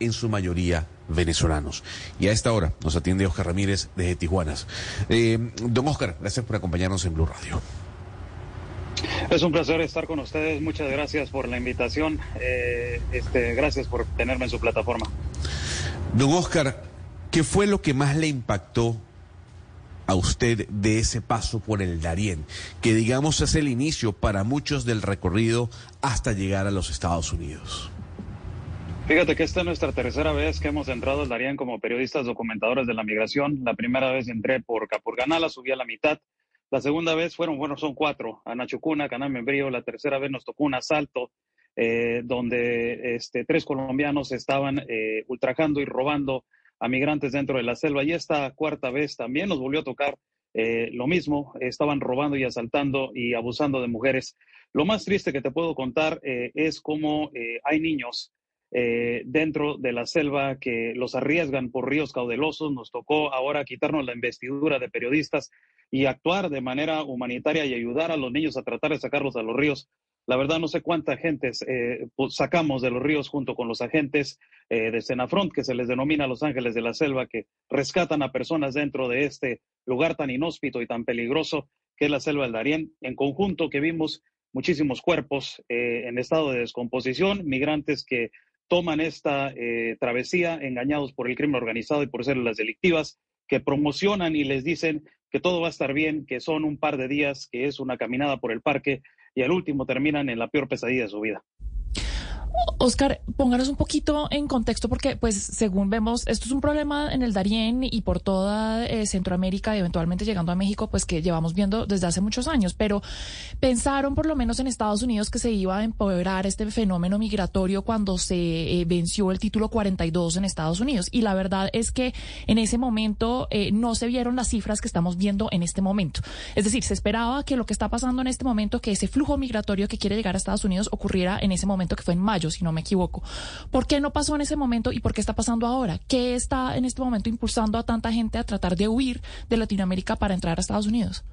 en su mayoría venezolanos. Y a esta hora nos atiende Oscar Ramírez desde Tijuanas. Eh, don Oscar, gracias por acompañarnos en Blue Radio. Es un placer estar con ustedes. Muchas gracias por la invitación. Eh, este, gracias por tenerme en su plataforma. Don Oscar, ¿qué fue lo que más le impactó a usted de ese paso por el Darién, que digamos es el inicio para muchos del recorrido hasta llegar a los Estados Unidos? Fíjate que esta es nuestra tercera vez que hemos entrado al Darién como periodistas documentadores de la migración. La primera vez entré por Capurganala, subí a la mitad. La segunda vez fueron, bueno, son cuatro, a Nachucuna, Canal Membrío. La tercera vez nos tocó un asalto eh, donde este, tres colombianos estaban eh, ultrajando y robando a migrantes dentro de la selva. Y esta cuarta vez también nos volvió a tocar eh, lo mismo. Estaban robando y asaltando y abusando de mujeres. Lo más triste que te puedo contar es cómo hay niños dentro de la selva que los arriesgan por ríos caudalosos. Nos tocó ahora quitarnos la investidura de periodistas y actuar de manera humanitaria y ayudar a los niños a tratar de sacarlos a los ríos. La verdad no sé cuánta gente eh, pues, sacamos de los ríos junto con los agentes eh, de Senafront, que se les denomina Los Ángeles de la Selva, que rescatan a personas dentro de este lugar tan inhóspito y tan peligroso que es la selva del Darién. En conjunto que vimos muchísimos cuerpos eh, en estado de descomposición, migrantes que toman esta travesía engañados por el crimen organizado y por células delictivas, que promocionan y les dicen que todo va a estar bien, que son un par de días, que es una caminada por el parque y al último terminan en la peor pesadilla de su vida. Oscar, pónganos un poquito en contexto porque, pues, según vemos, esto es un problema en el Darién y por toda eh, Centroamérica y eventualmente llegando a México, pues que llevamos viendo desde hace muchos años. Pero pensaron, por lo menos en Estados Unidos, que se iba a empoderar este fenómeno migratorio cuando se eh, venció el título 42 en Estados Unidos. Y la verdad es que en ese momento eh, no se vieron las cifras que estamos viendo en este momento. Es decir, se esperaba que lo que está pasando en este momento, que ese flujo migratorio que quiere llegar a Estados Unidos ocurriera en ese momento que fue en mayo si me equivoco. ¿Por qué no pasó en ese momento y por qué está pasando ahora? ¿Qué está en este momento impulsando a tanta gente a tratar de huir de Latinoamérica para entrar a Estados Unidos?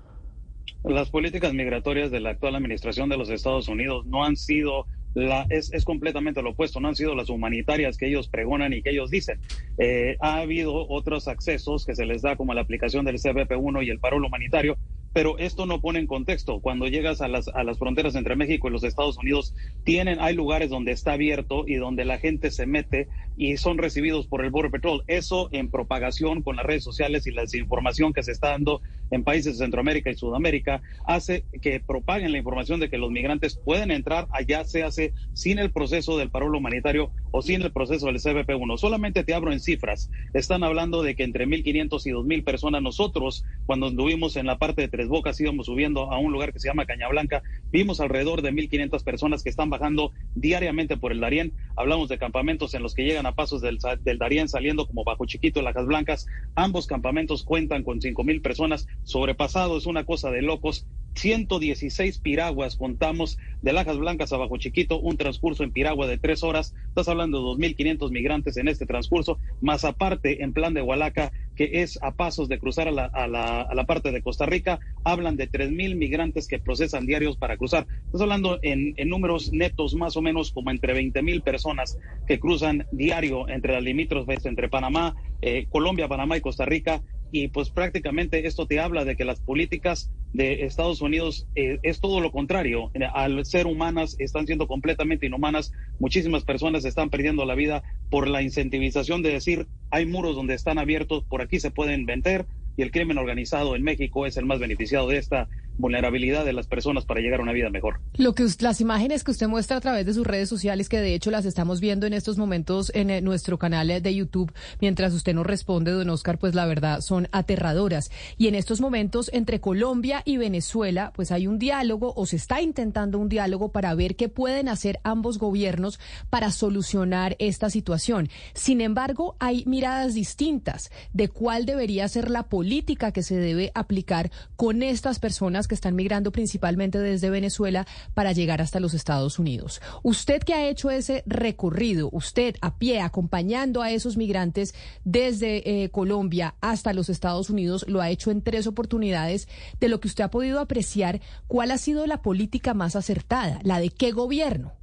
Las políticas migratorias de la actual administración de los Estados Unidos no han sido la, es, completamente lo opuesto, no han sido las humanitarias que ellos pregonan y que ellos dicen. Eh, ha habido otros accesos que se les da como la aplicación del CBP1 y el parol humanitario, pero esto no pone en contexto. Cuando llegas a las, a las fronteras entre México y los Estados Unidos, tienen, hay lugares donde está abierto y donde la gente se mete y son recibidos por el Border Patrol. Eso en propagación con las redes sociales y la desinformación que se está dando en países de Centroamérica y Sudamérica hace que propaguen la información de que los migrantes pueden entrar allá, se hace sin el proceso del parol humanitario o sin el proceso del CBP1. Solamente te abro en cifras. Están hablando de que entre 1.500 y 2.000 personas nosotros, cuando anduvimos en la parte de Tres Bocas, íbamos subiendo a un lugar que se llama Caña Blanca, vimos alrededor de 1.500 personas que están bajando diariamente por el Darién. Hablamos de campamentos en los que llegan a pasos del, del Darién saliendo como Bajo Chiquito, Lajas Blancas. Ambos campamentos cuentan con 5.000 personas. Sobrepasado es una cosa de locos. 116 piraguas contamos de Lajas Blancas a Bajo Chiquito, un transcurso en piragua de tres horas. Estás hablando de 2.500 migrantes en este transcurso, más aparte en plan de Hualaca, que es a pasos de cruzar a la, a la, a la parte de Costa Rica, hablan de 3.000 migrantes que procesan diarios para cruzar. Estás hablando en, números netos más o menos como entre 20.000 personas que cruzan diario entre las limítrofes, entre Panamá, eh, Colombia, Panamá y Costa Rica y pues prácticamente esto te habla de que las políticas de Estados Unidos eh, es todo lo contrario. Al ser humanas están siendo completamente inhumanas. Muchísimas personas están perdiendo la vida por la incentivización de decir hay muros donde están abiertos, por aquí se pueden vender y el crimen organizado en México es el más beneficiado de esta vulnerabilidad de las personas para llegar a una vida mejor. Lo que las imágenes que usted muestra a través de sus redes sociales, que de hecho las estamos viendo en estos momentos en eh, nuestro canal de YouTube, mientras usted nos responde, don Oscar, pues la verdad son aterradoras. Y en estos momentos entre Colombia y Venezuela, pues hay un diálogo o se está intentando un diálogo para ver qué pueden hacer ambos gobiernos para solucionar esta situación. Sin embargo, hay miradas distintas de cuál debería ser la política que se debe aplicar con estas personas que están migrando principalmente desde Venezuela para llegar hasta los Estados Unidos. Usted que ha hecho ese recorrido, usted a pie acompañando a esos migrantes desde eh, Colombia hasta los Estados Unidos, lo ha hecho en tres oportunidades. De lo que usted ha podido apreciar, ¿cuál ha sido la política más acertada? ¿La de qué gobierno?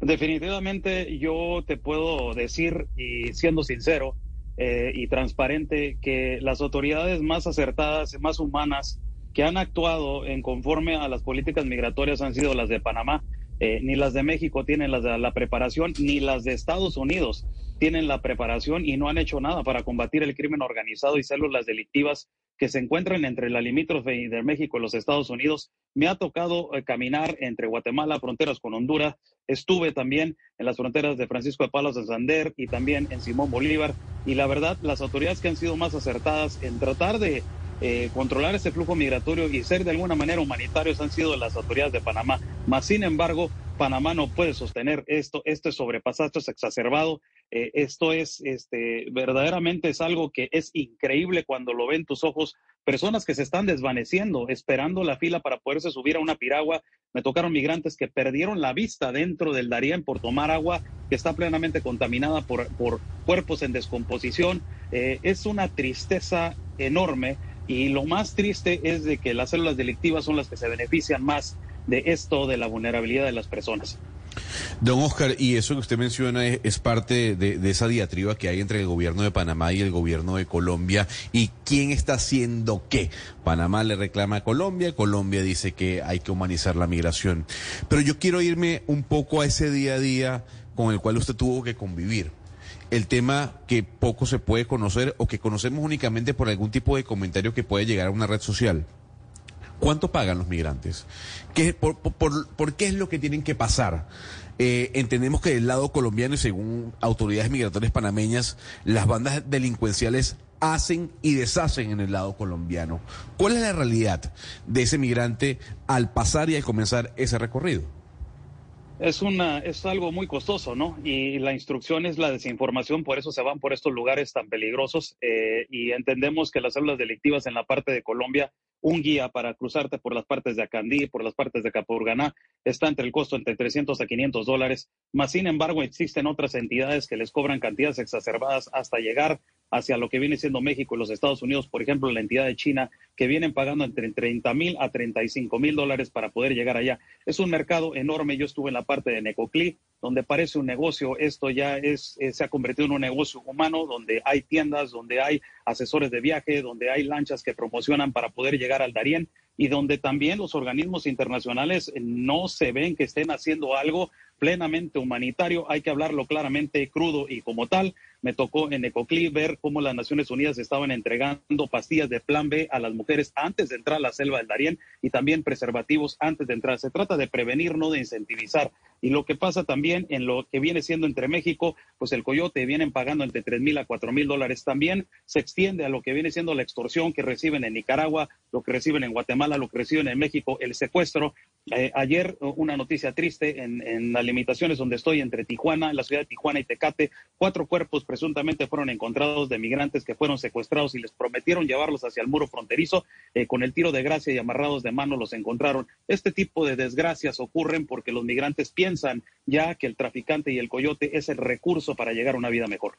Definitivamente yo te puedo decir, y siendo sincero eh, y transparente, que las autoridades más acertadas, más humanas, que han actuado en conforme a las políticas migratorias han sido las de Panamá. Eh, ni las de México tienen las de la preparación, ni las de Estados Unidos tienen la preparación y no han hecho nada para combatir el crimen organizado y células delictivas que se encuentran entre la limítrofe de México y los Estados Unidos. Me ha tocado eh, caminar entre Guatemala, fronteras con Honduras. Estuve también en las fronteras de Francisco de Palos de Sander y también en Simón Bolívar. Y la verdad, las autoridades que han sido más acertadas en tratar de eh, controlar ese flujo migratorio y ser de alguna manera humanitarios han sido las autoridades de Panamá. Más sin embargo, Panamá no puede sostener esto, esto es sobrepasado, es exacerbado, eh, esto es, este, verdaderamente es algo que es increíble cuando lo ven tus ojos, personas que se están desvaneciendo, esperando la fila para poderse subir a una piragua. Me tocaron migrantes que perdieron la vista dentro del Darién por tomar agua que está plenamente contaminada por, por cuerpos en descomposición. Eh, es una tristeza enorme y lo más triste es de que las células delictivas son las que se benefician más de esto, de la vulnerabilidad de las personas. Don Oscar, y eso que usted menciona es, parte de, esa diatriba que hay entre el gobierno de Panamá y el gobierno de Colombia. ¿Y quién está haciendo qué? Panamá le reclama a Colombia, Colombia dice que hay que humanizar la migración. Pero yo quiero irme un poco a ese día a día con el cual usted tuvo que convivir el tema que poco se puede conocer o que conocemos únicamente por algún tipo de comentario que puede llegar a una red social. ¿Cuánto pagan los migrantes? ¿Qué, por, qué es lo que tienen que pasar? Eh, entendemos que del lado colombiano y según autoridades migratorias panameñas, las bandas delincuenciales hacen y deshacen en el lado colombiano. ¿Cuál es la realidad de ese migrante al pasar y al comenzar ese recorrido? Es una es algo muy costoso, ¿no? Y la instrucción es la desinformación, por eso se van por estos lugares tan peligrosos eh, y entendemos que las células delictivas en la parte de Colombia, un guía para cruzarte por las partes de Acandí, por las partes de Capurganá, está entre el costo entre 300 a 500 dólares, más sin embargo existen otras entidades que les cobran cantidades exacerbadas hasta llegar hacia lo que viene siendo México y los Estados Unidos, por ejemplo, la entidad de China, que vienen pagando entre 30 mil a 35 mil dólares para poder llegar allá. Es un mercado enorme. Yo estuve en la parte de Necoclí, donde parece un negocio. Esto ya es, eh, se ha convertido en un negocio humano, donde hay tiendas, donde hay asesores de viaje, donde hay lanchas que promocionan para poder llegar al Darién y donde también los organismos internacionales no se ven que estén haciendo algo plenamente humanitario. Hay que hablarlo claramente, crudo y como tal. Me tocó en Ecoclí ver cómo las Naciones Unidas estaban entregando pastillas de plan B a las mujeres antes de entrar a la selva del Darién y también preservativos antes de entrar. Se trata de prevenir, no de incentivizar. Y lo que pasa también en lo que viene siendo entre México, pues el coyote vienen pagando entre tres mil a cuatro mil dólares. También se extiende a lo que viene siendo la extorsión que reciben en Nicaragua, lo que reciben en Guatemala, lo que reciben en México, el secuestro. Eh, ayer una noticia triste en, en las limitaciones donde estoy entre Tijuana, la ciudad de Tijuana y Tecate, cuatro cuerpos presuntamente fueron encontrados de migrantes que fueron secuestrados y les prometieron llevarlos hacia el muro fronterizo. Eh, con el tiro de gracia y amarrados de mano los encontraron. Este tipo de desgracias ocurren porque los migrantes piensan piensan ya que el traficante y el coyote es el recurso para llegar a una vida mejor.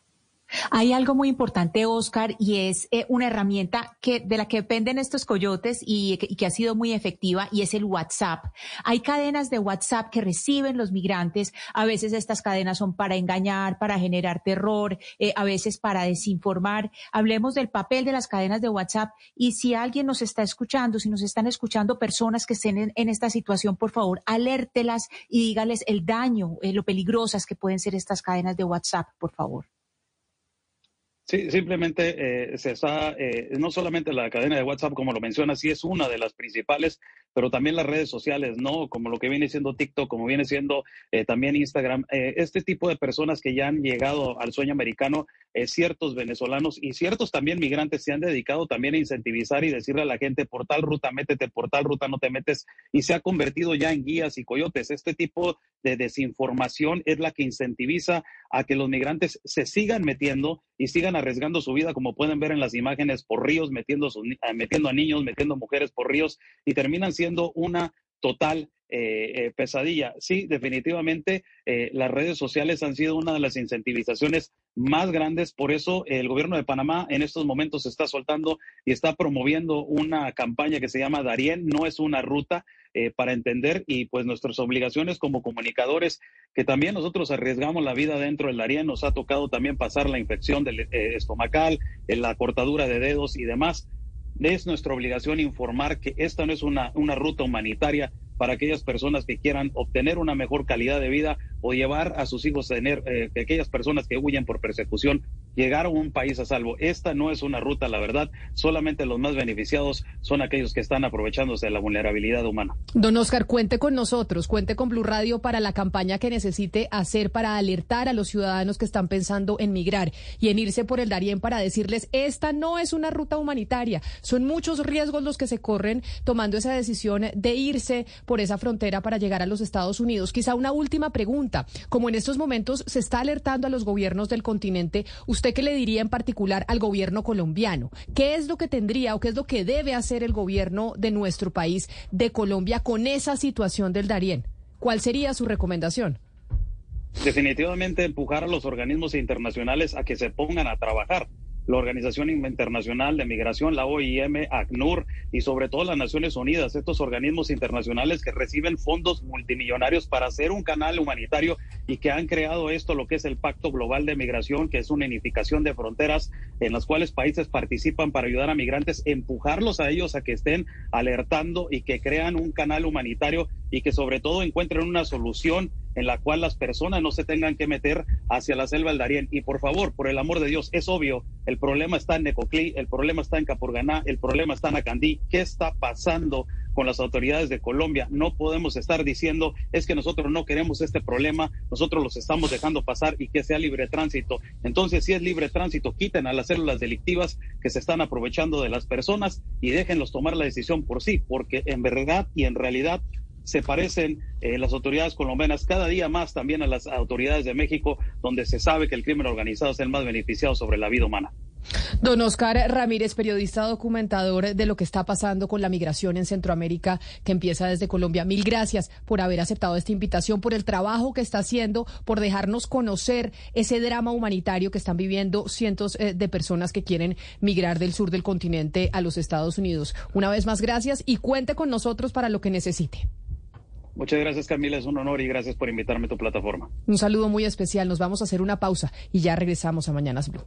Hay algo muy importante, Oscar, y es eh, una herramienta que, de la que dependen estos coyotes y, que ha sido muy efectiva, y es el WhatsApp. Hay cadenas de WhatsApp que reciben los migrantes. A veces estas cadenas son para engañar, para generar terror, eh, a veces para desinformar. Hablemos del papel de las cadenas de WhatsApp. Y si alguien nos está escuchando, si nos están escuchando personas que estén en, esta situación, por favor, alértelas y dígales el daño, eh, lo peligrosas que pueden ser estas cadenas de WhatsApp, por favor. Sí, simplemente eh, se está, eh, no solamente la cadena de WhatsApp, como lo menciona, sí es una de las principales, pero también las redes sociales, ¿no? Como lo que viene siendo TikTok, como viene siendo eh, también Instagram. este tipo de personas que ya han llegado al sueño americano, ciertos venezolanos y ciertos también migrantes se han dedicado también a incentivizar y decirle a la gente, por tal ruta métete, por tal ruta no te metes, y se ha convertido ya en guías y coyotes. Este tipo de desinformación es la que incentiviza a que los migrantes se sigan metiendo y sigan arriesgando su vida, como pueden ver en las imágenes, por ríos, metiendo, metiendo a niños, metiendo mujeres por ríos y terminan siendo una total eh, eh, pesadilla. Sí, definitivamente eh, las redes sociales han sido una de las incentivizaciones más grandes. Por eso el gobierno de Panamá en estos momentos está soltando y está promoviendo una campaña que se llama Darien. No es una ruta para entender y pues nuestras obligaciones como comunicadores, que también nosotros arriesgamos la vida dentro del Darien. Nos ha tocado también pasar la infección del estomacal, la cortadura de dedos y demás. Es nuestra obligación informar que esta no es una, una ruta humanitaria, para aquellas personas que quieran obtener una mejor calidad de vida o llevar a sus hijos a tener, eh, aquellas personas que huyen por persecución, llegar a un país a salvo. Esta no es una ruta, la verdad, solamente los más beneficiados son aquellos que están aprovechándose de la vulnerabilidad humana. Don Oscar, cuente con nosotros, cuente con Blue Radio para la campaña que necesite hacer para alertar a los ciudadanos que están pensando en migrar y en irse por el Darién para decirles, esta no es una ruta humanitaria, son muchos riesgos los que se corren tomando esa decisión de irse por esa frontera para llegar a los Estados Unidos. Quizá una última pregunta. Como en estos momentos se está alertando a los gobiernos del continente, ¿usted qué le diría en particular al gobierno colombiano? ¿Qué es lo que tendría o qué es lo que debe hacer el gobierno de nuestro país, de Colombia, con esa situación del Darién? ¿Cuál sería su recomendación? Definitivamente empujar a los organismos internacionales a que se pongan a trabajar la Organización Internacional de Migración, la OIM, ACNUR y sobre todo las Naciones Unidas, estos organismos internacionales que reciben fondos multimillonarios para hacer un canal humanitario y que han creado esto, lo que es el Pacto Global de Migración, que es una unificación de fronteras en las cuales países participan para ayudar a migrantes, empujarlos a ellos a que estén alertando y que crean un canal humanitario y que sobre todo encuentren una solución en la cual las personas no se tengan que meter hacia la selva del Darién. Y por favor, por el amor de Dios, es obvio, el problema está en Necoclí, el problema está en Capurganá, el problema está en Acandí. ¿Qué está pasando con las autoridades de Colombia? No podemos estar diciendo es que nosotros no queremos este problema, nosotros los estamos dejando pasar y que sea libre tránsito. Entonces, si es libre tránsito, quiten a las células delictivas que se están aprovechando de las personas y déjenlos tomar la decisión por sí, porque en verdad y en realidad se parecen eh, las autoridades colombianas cada día más también a las autoridades de México, donde se sabe que el crimen organizado es el más beneficiado sobre la vida humana. Don Oscar Ramírez, periodista documentador de lo que está pasando con la migración en Centroamérica que empieza desde Colombia. Mil gracias por haber aceptado esta invitación, por el trabajo que está haciendo, por dejarnos conocer ese drama humanitario que están viviendo cientos eh, de personas que quieren migrar del sur del continente a los Estados Unidos. Una vez más, gracias y cuente con nosotros para lo que necesite. Muchas gracias Camila, es un honor y gracias por invitarme a tu plataforma. Un saludo muy especial, nos vamos a hacer una pausa y ya regresamos a Mañanas Blue.